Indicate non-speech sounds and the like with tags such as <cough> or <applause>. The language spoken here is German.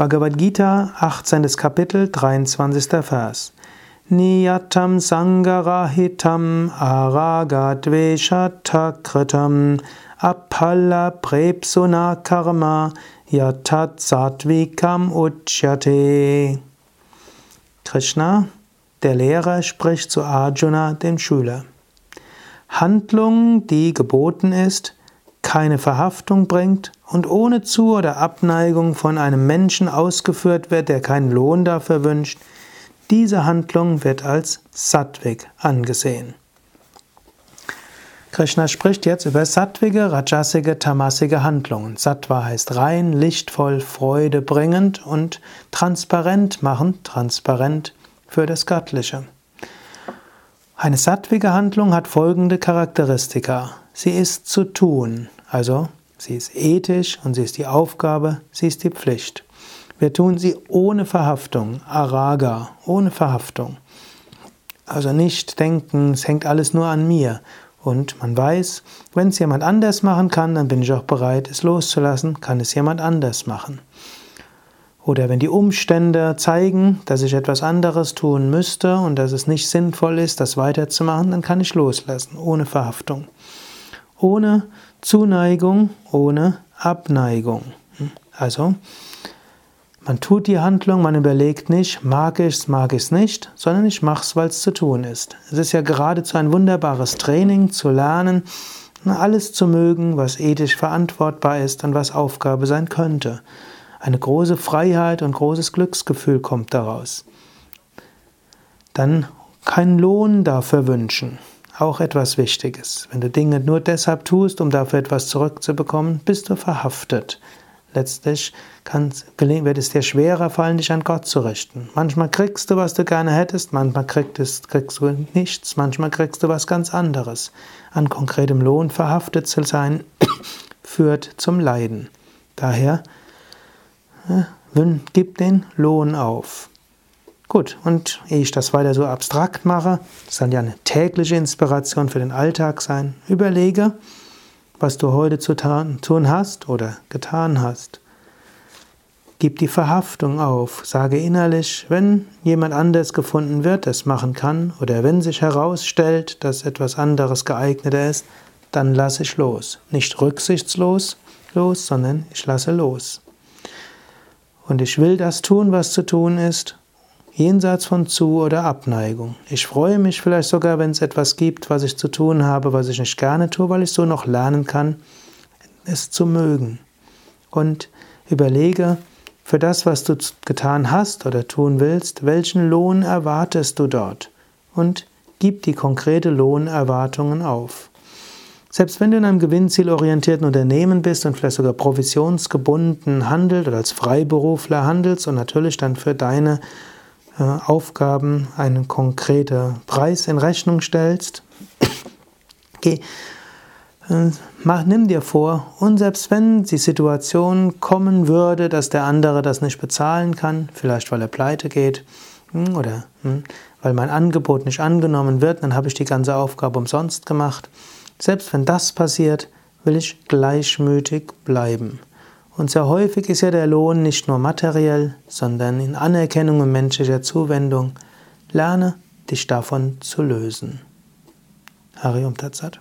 Bhagavad Gita, 18. Kapitel, 23. Vers. Niyatam Sangarahitam Aragadveshatakritam Apalla Prepsuna Karma Yatat Satvikam Uchyate. Krishna, der Lehrer, spricht zu Arjuna, dem Schüler. Handlung, die geboten ist, keine Verhaftung bringt und ohne Zu- oder Abneigung von einem Menschen ausgeführt wird, der keinen Lohn dafür wünscht, diese Handlung wird als Sattvik angesehen. Krishna spricht jetzt über sattvige, rajasige, tamasige Handlungen. Sattva heißt rein, lichtvoll, freudebringend und transparent machen, transparent für das Göttliche. Eine sattvige Handlung hat folgende Charakteristika. Sie ist zu tun, also sie ist ethisch und sie ist die Aufgabe, sie ist die Pflicht. Wir tun sie ohne Verhaftung, Araga, ohne Verhaftung. Also nicht denken, es hängt alles nur an mir. Und man weiß, wenn es jemand anders machen kann, dann bin ich auch bereit, es loszulassen, kann es jemand anders machen. Oder wenn die Umstände zeigen, dass ich etwas anderes tun müsste und dass es nicht sinnvoll ist, das weiterzumachen, dann kann ich loslassen, ohne Verhaftung. Ohne Zuneigung, ohne Abneigung. Also, man tut die Handlung, man überlegt nicht, mag ich es, mag ich es nicht, sondern ich mache es, weil es zu tun ist. Es ist ja geradezu ein wunderbares Training zu lernen, alles zu mögen, was ethisch verantwortbar ist und was Aufgabe sein könnte. Eine große Freiheit und großes Glücksgefühl kommt daraus. Dann keinen Lohn dafür wünschen. Auch etwas Wichtiges. Wenn du Dinge nur deshalb tust, um dafür etwas zurückzubekommen, bist du verhaftet. Letztlich wird es dir schwerer fallen, dich an Gott zu richten. Manchmal kriegst du, was du gerne hättest, manchmal kriegst, kriegst du nichts, manchmal kriegst du was ganz anderes. An konkretem Lohn verhaftet zu sein, <coughs> führt zum Leiden. Daher gib den Lohn auf. Gut, und ehe ich das weiter so abstrakt mache, das soll ja eine tägliche Inspiration für den Alltag sein, überlege, was du heute zu tun hast oder getan hast. Gib die Verhaftung auf, sage innerlich, wenn jemand anders gefunden wird, das machen kann, oder wenn sich herausstellt, dass etwas anderes geeigneter ist, dann lasse ich los. Nicht rücksichtslos los, sondern ich lasse los. Und ich will das tun, was zu tun ist, jenseits von Zu- oder Abneigung. Ich freue mich vielleicht sogar, wenn es etwas gibt, was ich zu tun habe, was ich nicht gerne tue, weil ich so noch lernen kann, es zu mögen. Und überlege, für das, was du getan hast oder tun willst, welchen Lohn erwartest du dort? Und gib die konkrete Lohnerwartungen auf. Selbst wenn du in einem gewinnzielorientierten Unternehmen bist und vielleicht sogar provisionsgebunden handelt oder als Freiberufler handelst und natürlich dann für deine Aufgaben einen konkreten Preis in Rechnung stellst. Geh, äh, mach, nimm dir vor, und selbst wenn die Situation kommen würde, dass der andere das nicht bezahlen kann, vielleicht weil er pleite geht hm, oder hm, weil mein Angebot nicht angenommen wird, dann habe ich die ganze Aufgabe umsonst gemacht. Selbst wenn das passiert, will ich gleichmütig bleiben. Und sehr häufig ist ja der Lohn nicht nur materiell, sondern in Anerkennung und menschlicher Zuwendung. Lerne dich davon zu lösen. Harium Tatsat.